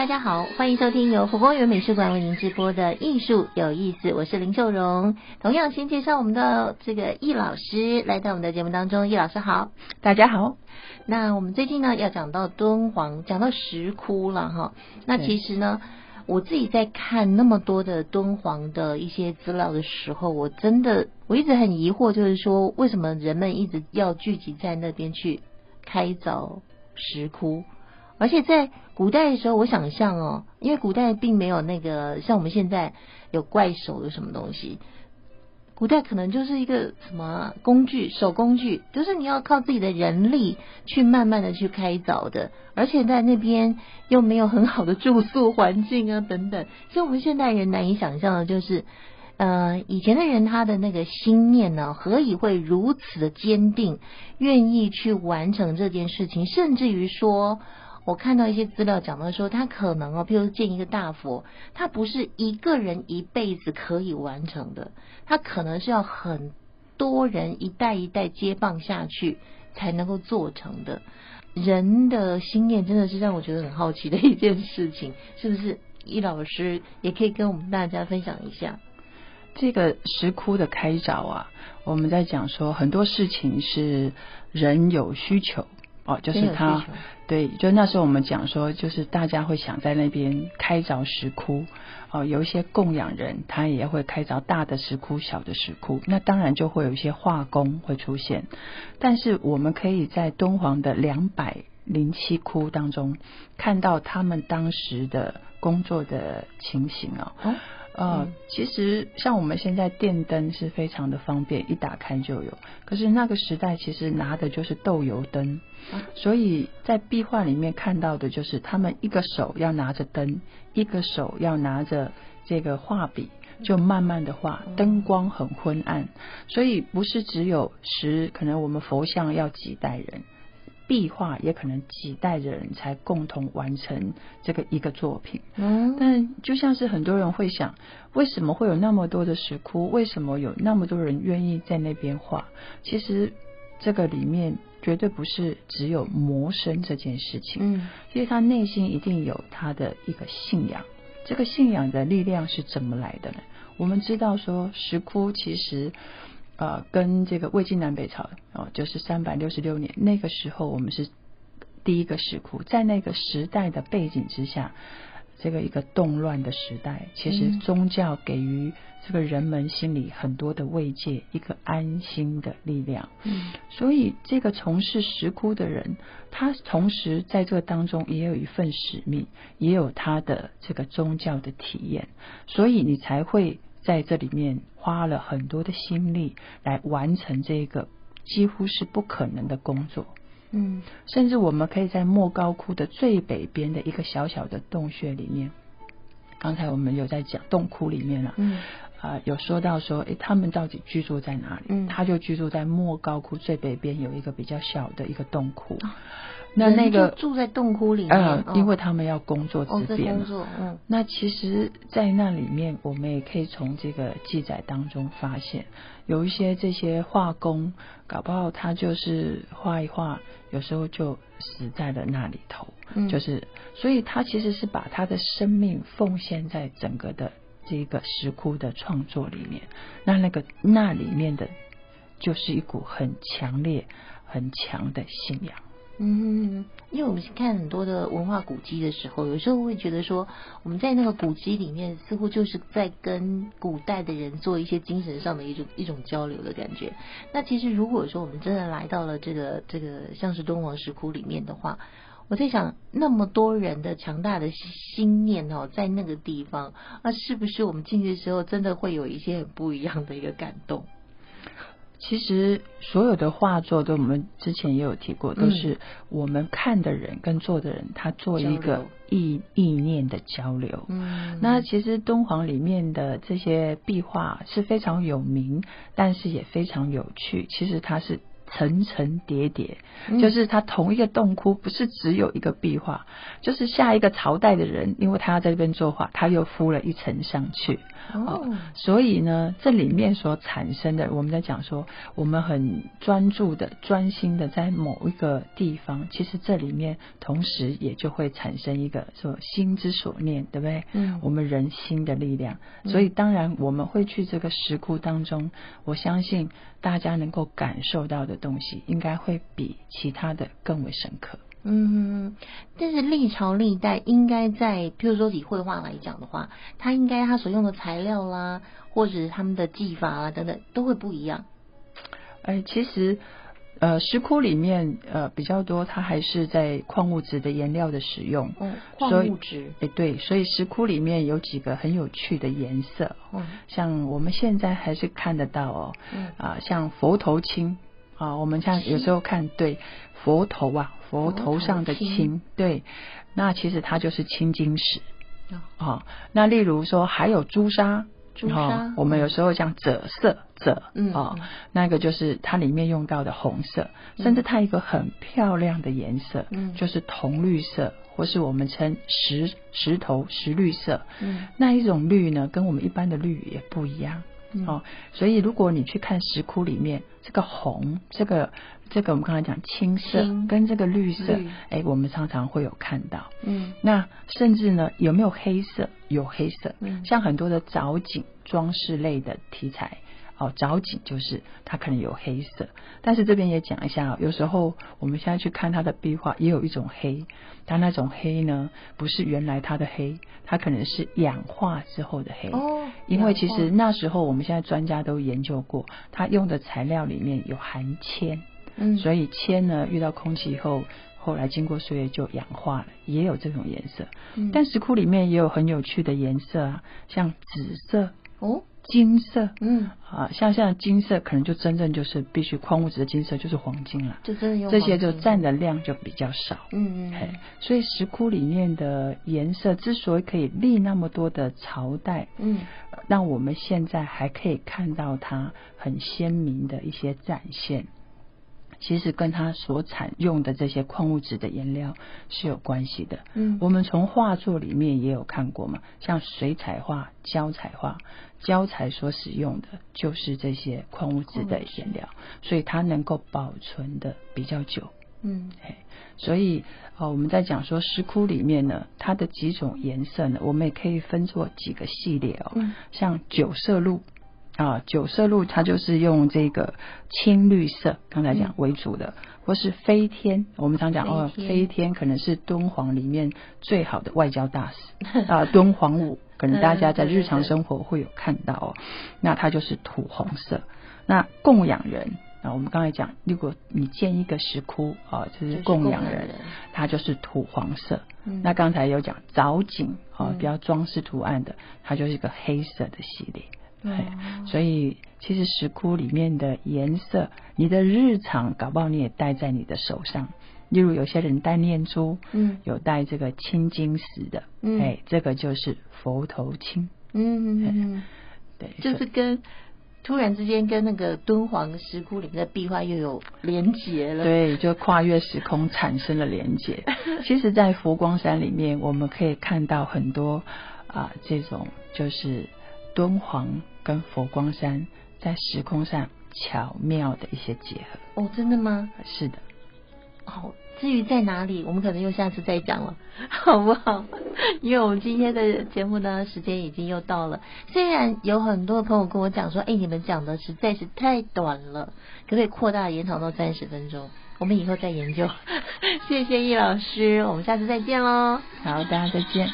大家好，欢迎收听由佛光园美术馆为您直播的艺术有意思，我是林秀荣。同样先介绍我们的这个易老师来到我们的节目当中，易老师好，大家好。那我们最近呢要讲到敦煌，讲到石窟了哈。那其实呢，我自己在看那么多的敦煌的一些资料的时候，我真的我一直很疑惑，就是说为什么人们一直要聚集在那边去开凿石窟？而且在古代的时候，我想象哦，因为古代并没有那个像我们现在有怪手的什么东西，古代可能就是一个什么工具，手工具，就是你要靠自己的人力去慢慢的去开凿的，而且在那边又没有很好的住宿环境啊等等，所以我们现代人难以想象的就是，呃，以前的人他的那个心念呢，何以会如此的坚定，愿意去完成这件事情，甚至于说。我看到一些资料讲到说，他可能哦，譬如建一个大佛，他不是一个人一辈子可以完成的，他可能是要很多人一代一代接棒下去才能够做成的。人的心念真的是让我觉得很好奇的一件事情，是不是？易老师也可以跟我们大家分享一下这个石窟的开凿啊。我们在讲说很多事情是人有需求。哦，就是他，对，就那时候我们讲说，就是大家会想在那边开凿石窟，哦，有一些供养人，他也会开凿大的石窟、小的石窟，那当然就会有一些画工会出现，但是我们可以在敦煌的两百零七窟当中看到他们当时的工作的情形啊。哦呃，其实像我们现在电灯是非常的方便，一打开就有。可是那个时代其实拿的就是豆油灯，所以在壁画里面看到的就是他们一个手要拿着灯，一个手要拿着这个画笔，就慢慢的画，灯光很昏暗，所以不是只有十，可能我们佛像要几代人。壁画也可能几代人才共同完成这个一个作品。嗯，但就像是很多人会想，为什么会有那么多的石窟？为什么有那么多人愿意在那边画？其实这个里面绝对不是只有谋生这件事情。嗯，其实他内心一定有他的一个信仰。这个信仰的力量是怎么来的呢？我们知道说石窟其实。呃，跟这个魏晋南北朝哦，就是三百六十六年那个时候，我们是第一个石窟，在那个时代的背景之下，这个一个动乱的时代，其实宗教给予这个人们心里很多的慰藉，一个安心的力量。嗯，所以这个从事石窟的人，他同时在这个当中也有一份使命，也有他的这个宗教的体验，所以你才会。在这里面花了很多的心力来完成这个几乎是不可能的工作，嗯，甚至我们可以在莫高窟的最北边的一个小小的洞穴里面，刚才我们有在讲洞窟里面了，嗯，啊、呃，有说到说，诶，他们到底居住在哪里？嗯，他就居住在莫高窟最北边有一个比较小的一个洞窟。哦那那个住在洞窟里面，嗯，因为他们要工作自编嘛。工作，嗯。那其实，在那里面，我们也可以从这个记载当中发现，有一些这些画工，搞不好他就是画一画，有时候就死在了那里头。嗯。就是，所以他其实是把他的生命奉献在整个的这个石窟的创作里面。那那个那里面的，就是一股很强烈、很强的信仰。嗯，因为我们看很多的文化古迹的时候，有时候会觉得说，我们在那个古迹里面，似乎就是在跟古代的人做一些精神上的一种一种交流的感觉。那其实如果说我们真的来到了这个这个像是敦煌石窟里面的话，我在想，那么多人的强大的心念哦，在那个地方，那是不是我们进去的时候，真的会有一些很不一样的一个感动？其实所有的画作，都我们之前也有提过，都是我们看的人跟做的人，他做一个意意念的交流。嗯，那其实敦煌里面的这些壁画是非常有名，但是也非常有趣。其实它是层层叠叠，就是它同一个洞窟不是只有一个壁画，就是下一个朝代的人，因为他要在这边作画，他又敷了一层上去。哦，所以呢，这里面所产生的，我们在讲说，我们很专注的、专心的在某一个地方，其实这里面同时也就会产生一个说心之所念，对不对？嗯，我们人心的力量。所以当然我们会去这个石窟当中，我相信大家能够感受到的东西，应该会比其他的更为深刻。嗯，但是历朝历代应该在，譬如说以绘画来讲的话，它应该它所用的材料啦，或者是他们的技法啊等等，都会不一样。哎，其实呃，石窟里面呃比较多，它还是在矿物质的颜料的使用。嗯，矿物质。哎，对，所以石窟里面有几个很有趣的颜色。嗯，像我们现在还是看得到哦。嗯。啊，像佛头青啊，我们像有时候看对佛头啊。佛头上的青，对，那其实它就是青金石。啊、哦，那例如说还有，朱砂、哦，我们有时候讲赭色，赭，嗯，哦，那个就是它里面用到的红色，嗯、甚至它一个很漂亮的颜色，嗯，就是铜绿色，或是我们称石石头石绿色，嗯，那一种绿呢，跟我们一般的绿也不一样。嗯、哦，所以如果你去看石窟里面，这个红，这个这个我们刚才讲青色青跟这个绿色，哎，我们常常会有看到。嗯，那甚至呢，有没有黑色？有黑色。嗯，像很多的藻井装饰类的题材。哦，藻井就是它可能有黑色，但是这边也讲一下，有时候我们现在去看它的壁画，也有一种黑，它那种黑呢，不是原来它的黑，它可能是氧化之后的黑。哦，因为其实那时候我们现在专家都研究过，它用的材料里面有含铅，嗯，所以铅呢遇到空气以后，后来经过岁月就氧化了，也有这种颜色。嗯，但石窟里面也有很有趣的颜色啊，像紫色。哦。金色，嗯，啊，像像金色，可能就真正就是必须矿物质的金色，就是黄金了。就真的用这些就占的量就比较少，嗯嗯，嘿，所以石窟里面的颜色之所以可以立那么多的朝代，嗯，让我们现在还可以看到它很鲜明的一些展现。其实跟它所产用的这些矿物质的颜料是有关系的。嗯，我们从画作里面也有看过嘛，像水彩画、胶彩画，胶彩所使用的就是这些矿物质的颜料，所以它能够保存的比较久。嗯，所以啊，我们在讲说石窟里面呢，它的几种颜色呢，我们也可以分作几个系列哦，像九色鹿。啊，九色鹿它就是用这个青绿色，刚才讲为主的，嗯、或是飞天，我们常讲哦，飞天可能是敦煌里面最好的外交大使 啊，敦煌舞可能大家在日常生活会有看到哦，那它就是土红色。那供养人啊，我们刚才讲，如果你建一个石窟啊，就是供养人，它就是土黄色。嗯、那刚才有讲藻井啊，比较装饰图案的，它就是一个黑色的系列。对，所以其实石窟里面的颜色，你的日常搞不好你也戴在你的手上。例如有些人戴念珠，嗯，有戴这个青金石的，嗯，哎，这个就是佛头青，嗯嗯，对，就是跟突然之间跟那个敦煌石窟里面的壁画又有连结了，对，就跨越时空产生了连结。其实，在佛光山里面，我们可以看到很多啊，这种就是。敦煌跟佛光山在时空上巧妙的一些结合哦，真的吗？是的。哦，至于在哪里，我们可能又下次再讲了，好不好？因为我们今天的节目呢，时间已经又到了。虽然有很多朋友跟我讲说，哎，你们讲的实在是太短了，可不可以扩大延长到三十分钟？我们以后再研究。谢谢易老师，我们下次再见喽。好，大家再见。